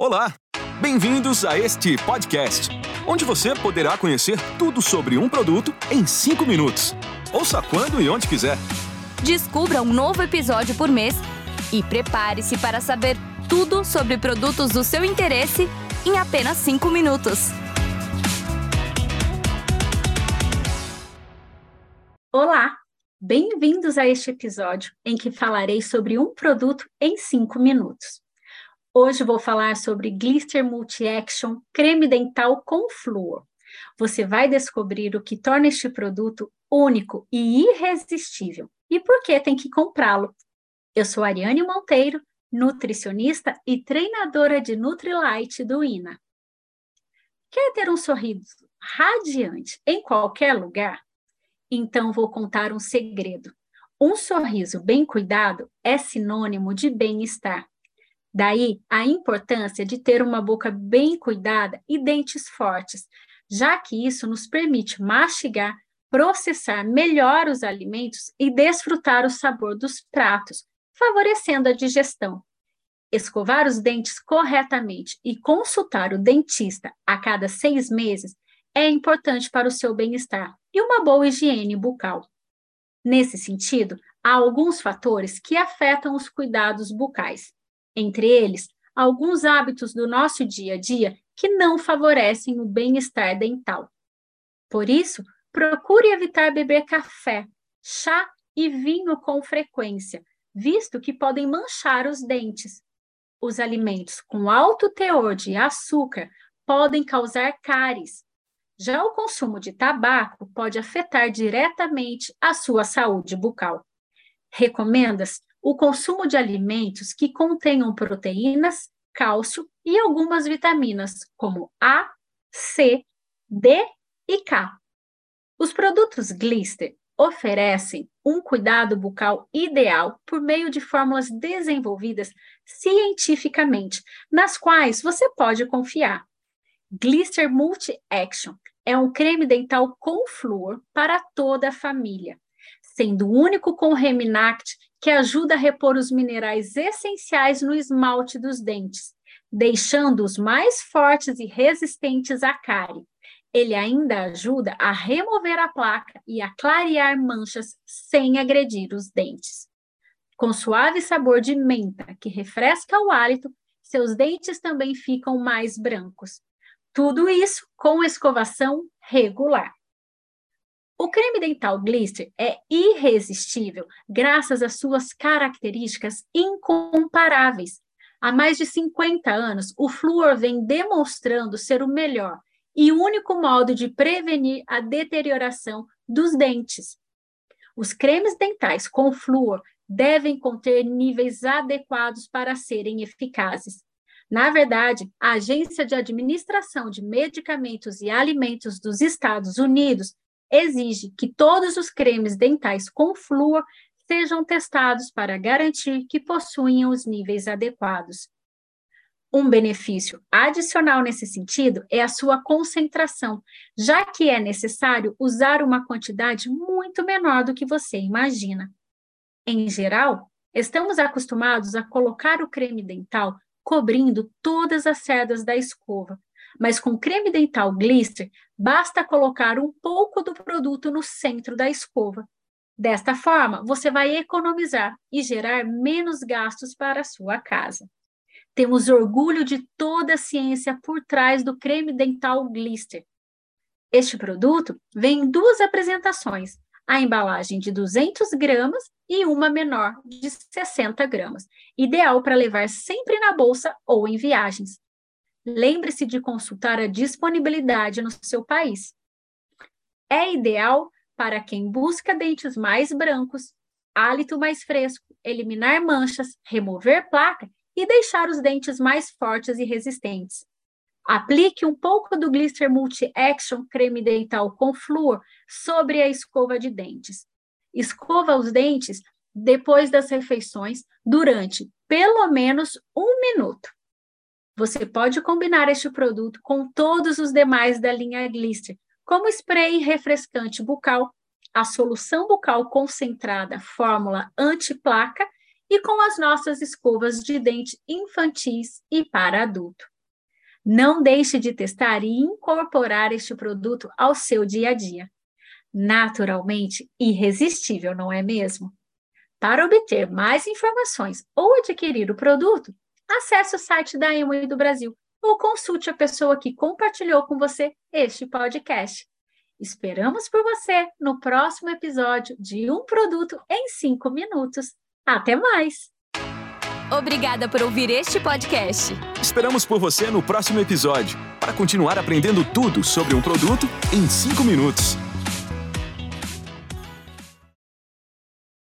Olá, bem-vindos a este podcast, onde você poderá conhecer tudo sobre um produto em 5 minutos. Ouça quando e onde quiser. Descubra um novo episódio por mês e prepare-se para saber tudo sobre produtos do seu interesse em apenas 5 minutos. Olá, bem-vindos a este episódio em que falarei sobre um produto em 5 minutos. Hoje vou falar sobre Glister Multi-Action Creme Dental com Flúor. Você vai descobrir o que torna este produto único e irresistível e por que tem que comprá-lo. Eu sou Ariane Monteiro, nutricionista e treinadora de Nutrilite do INA. Quer ter um sorriso radiante em qualquer lugar? Então vou contar um segredo. Um sorriso bem cuidado é sinônimo de bem-estar. Daí a importância de ter uma boca bem cuidada e dentes fortes, já que isso nos permite mastigar, processar melhor os alimentos e desfrutar o sabor dos pratos, favorecendo a digestão. Escovar os dentes corretamente e consultar o dentista a cada seis meses é importante para o seu bem-estar e uma boa higiene bucal. Nesse sentido, há alguns fatores que afetam os cuidados bucais entre eles, alguns hábitos do nosso dia a dia que não favorecem o bem-estar dental. Por isso, procure evitar beber café, chá e vinho com frequência, visto que podem manchar os dentes. Os alimentos com alto teor de açúcar podem causar cáries. Já o consumo de tabaco pode afetar diretamente a sua saúde bucal. Recomenda-se o consumo de alimentos que contenham proteínas, cálcio e algumas vitaminas, como A, C, D e K. Os produtos Glister oferecem um cuidado bucal ideal por meio de fórmulas desenvolvidas cientificamente, nas quais você pode confiar. Glister Multi Action é um creme dental com flúor para toda a família, sendo o único com Reminact que ajuda a repor os minerais essenciais no esmalte dos dentes, deixando-os mais fortes e resistentes à cárie. Ele ainda ajuda a remover a placa e a clarear manchas sem agredir os dentes. Com suave sabor de menta que refresca o hálito, seus dentes também ficam mais brancos. Tudo isso com escovação regular. O creme dental Glister é irresistível graças às suas características incomparáveis. Há mais de 50 anos, o flúor vem demonstrando ser o melhor e único modo de prevenir a deterioração dos dentes. Os cremes dentais com flúor devem conter níveis adequados para serem eficazes. Na verdade, a Agência de Administração de Medicamentos e Alimentos dos Estados Unidos exige que todos os cremes dentais com flúor sejam testados para garantir que possuem os níveis adequados. Um benefício adicional nesse sentido é a sua concentração, já que é necessário usar uma quantidade muito menor do que você imagina. Em geral, estamos acostumados a colocar o creme dental cobrindo todas as cerdas da escova, mas com creme dental Glister, basta colocar um pouco do produto no centro da escova. Desta forma, você vai economizar e gerar menos gastos para a sua casa. Temos orgulho de toda a ciência por trás do creme dental Glister. Este produto vem em duas apresentações, a embalagem de 200 gramas e uma menor de 60 gramas, ideal para levar sempre na bolsa ou em viagens lembre-se de consultar a disponibilidade no seu país. É ideal para quem busca dentes mais brancos, hálito mais fresco, eliminar manchas, remover placa e deixar os dentes mais fortes e resistentes. Aplique um pouco do Glister Multi Action creme dental com flúor sobre a escova de dentes. Escova os dentes depois das refeições durante pelo menos um minuto. Você pode combinar este produto com todos os demais da linha Glister, como spray refrescante bucal, a solução bucal concentrada fórmula anti-placa e com as nossas escovas de dente infantis e para adulto. Não deixe de testar e incorporar este produto ao seu dia a dia. Naturalmente irresistível, não é mesmo? Para obter mais informações ou adquirir o produto, acesse o site da Emoi do Brasil ou consulte a pessoa que compartilhou com você este podcast. Esperamos por você no próximo episódio de Um Produto em 5 Minutos. Até mais! Obrigada por ouvir este podcast. Esperamos por você no próximo episódio para continuar aprendendo tudo sobre um produto em 5 minutos.